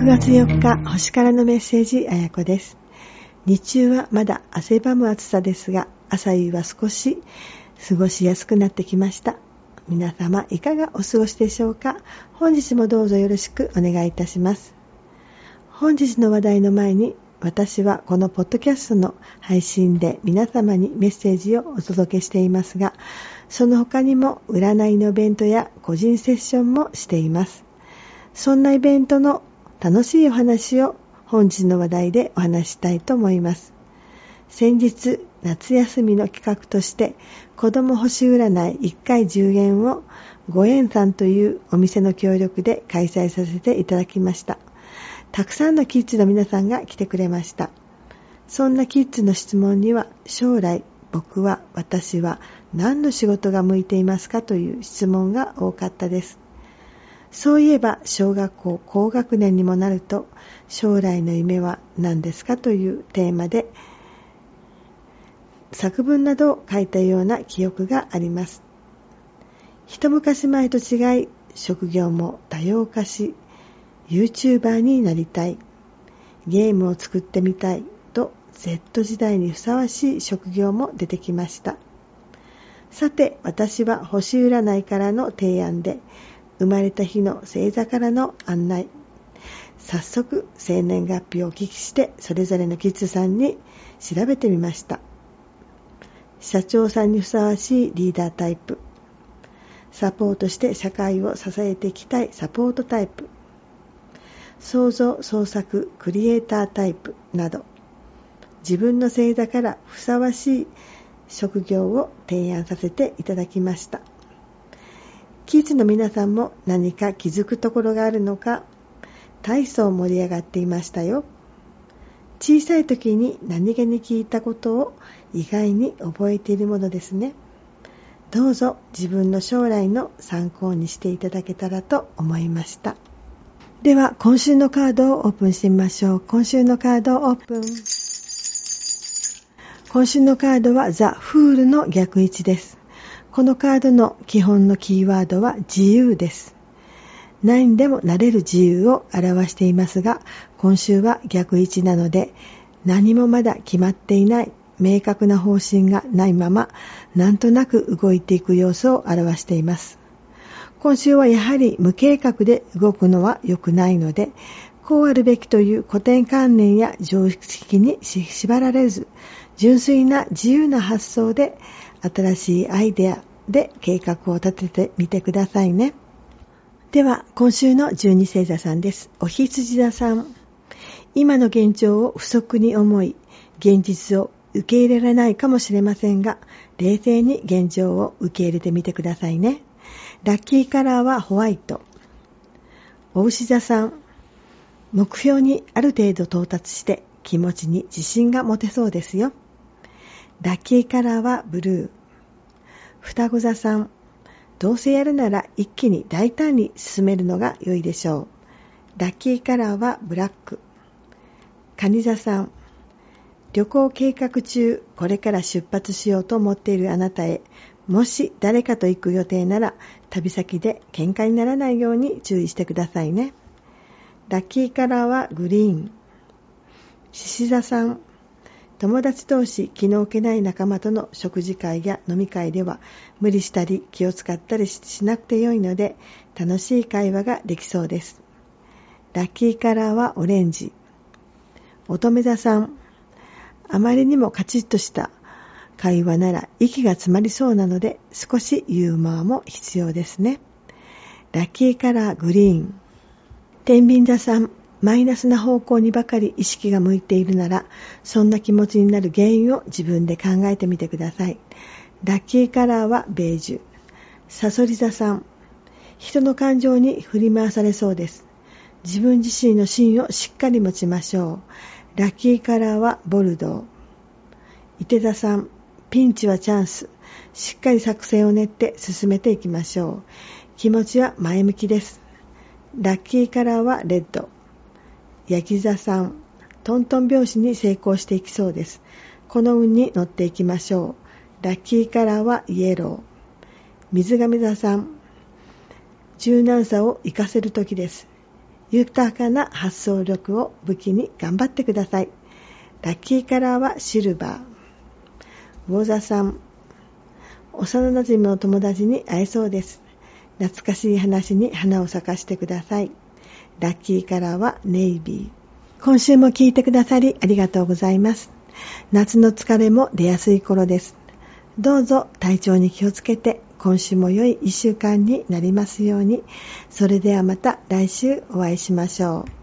9月4日、星からのメッセージ、あやこです。日中はまだ汗ばむ暑さですが、朝夕は少し過ごしやすくなってきました。皆様、いかがお過ごしでしょうか？本日もどうぞよろしくお願いいたします。本日の話題の前に、私はこのポッドキャストの配信で皆様にメッセージをお届けしていますが、その他にも占いのイベントや個人セッションもしています。そんなイベントの楽しいお話を本日の話題でお話したいと思います。先日、夏休みの企画として子供星占い1回10円をご縁さんというお店の協力で開催させていただきました。たくさんのキッズの皆さんが来てくれました。そんなキッズの質問には将来僕は私は何の仕事が向いていますかという質問が多かったです。そういえば小学校高学年にもなると将来の夢は何ですかというテーマで作文などを書いたような記憶があります。一昔前と違い職業も多様化し YouTuber になりたいゲームを作ってみたいと Z 時代にふさわしい職業も出てきました。さて私は星占いからの提案で生まれた日の星座からの案内。早速生年月日をお聞きしてそれぞれのキッズさんに調べてみました。社長さんにふさわしいリーダータイプ。サポートして社会を支えていきたいサポートタイプ。創造創作クリエイタータイプなど。自分の星座からふさわしい職業を提案させていただきました。キッズの皆さんも何か気づくところがあるのか、体操盛り上がっていましたよ。小さい時に何気に聞いたことを意外に覚えているものですね。どうぞ自分の将来の参考にしていただけたらと思いました。では、今週のカードをオープンしてみましょう。今週のカードをオープン。今週のカードはザ・フールの逆位置です。このカードの基本のキーワードは自由です。何でもなれる自由を表していますが、今週は逆位置なので、何もまだ決まっていない明確な方針がないまま、なんとなく動いていく様子を表しています。今週はやはり無計画で動くのは良くないので、こうあるべきという古典観念や常識に縛られず、純粋な自由な発想で新しいアイデアで計画を立ててみてくださいね。では、今週の十二星座さんです。お羊座さん。今の現状を不足に思い、現実を受け入れられないかもしれませんが、冷静に現状を受け入れてみてくださいね。ラッキーカラーはホワイト。お牛座さん。目標にある程度到達して気持ちに自信が持てそうですよ。ラッキーカラーはブルー。双子座さん。どうせやるなら一気に大胆に進めるのが良いでしょう。ラッキーカラーはブラック。蟹座さん。旅行計画中、これから出発しようと思っているあなたへ、もし誰かと行く予定なら、旅先で喧嘩にならないように注意してくださいね。ラッキーカラーはグリーン。獅子座さん。友達同士気の置けない仲間との食事会や飲み会では無理したり気を使ったりしなくてよいので楽しい会話ができそうです。ラッキーカラーはオレンジ。乙女座さん。あまりにもカチッとした会話なら息が詰まりそうなので少しユーモアも必要ですね。ラッキーカラーグリーン。天秤座さん。マイナスな方向にばかり意識が向いているなら、そんな気持ちになる原因を自分で考えてみてください。ラッキーカラーはベージュ。サソリ座さん。人の感情に振り回されそうです。自分自身の芯をしっかり持ちましょう。ラッキーカラーはボルドー。伊手座さん。ピンチはチャンス。しっかり作戦を練って進めていきましょう。気持ちは前向きです。ラッキーカラーはレッド。ヤギ座さん、トントン拍子に成功していきそうです。この運に乗っていきましょう。ラッキーカラーはイエロー。水亀座さん、柔軟さを活かせる時です。豊かな発想力を武器に頑張ってください。ラッキーカラーはシルバー。魚座さん。幼馴染の友達に会えそうです。懐かしい話に花を咲かしてください。ラッキーカラーはネイビー。今週も聞いてくださりありがとうございます。夏の疲れも出やすい頃です。どうぞ体調に気をつけて今週も良い一週間になりますように。それではまた来週お会いしましょう。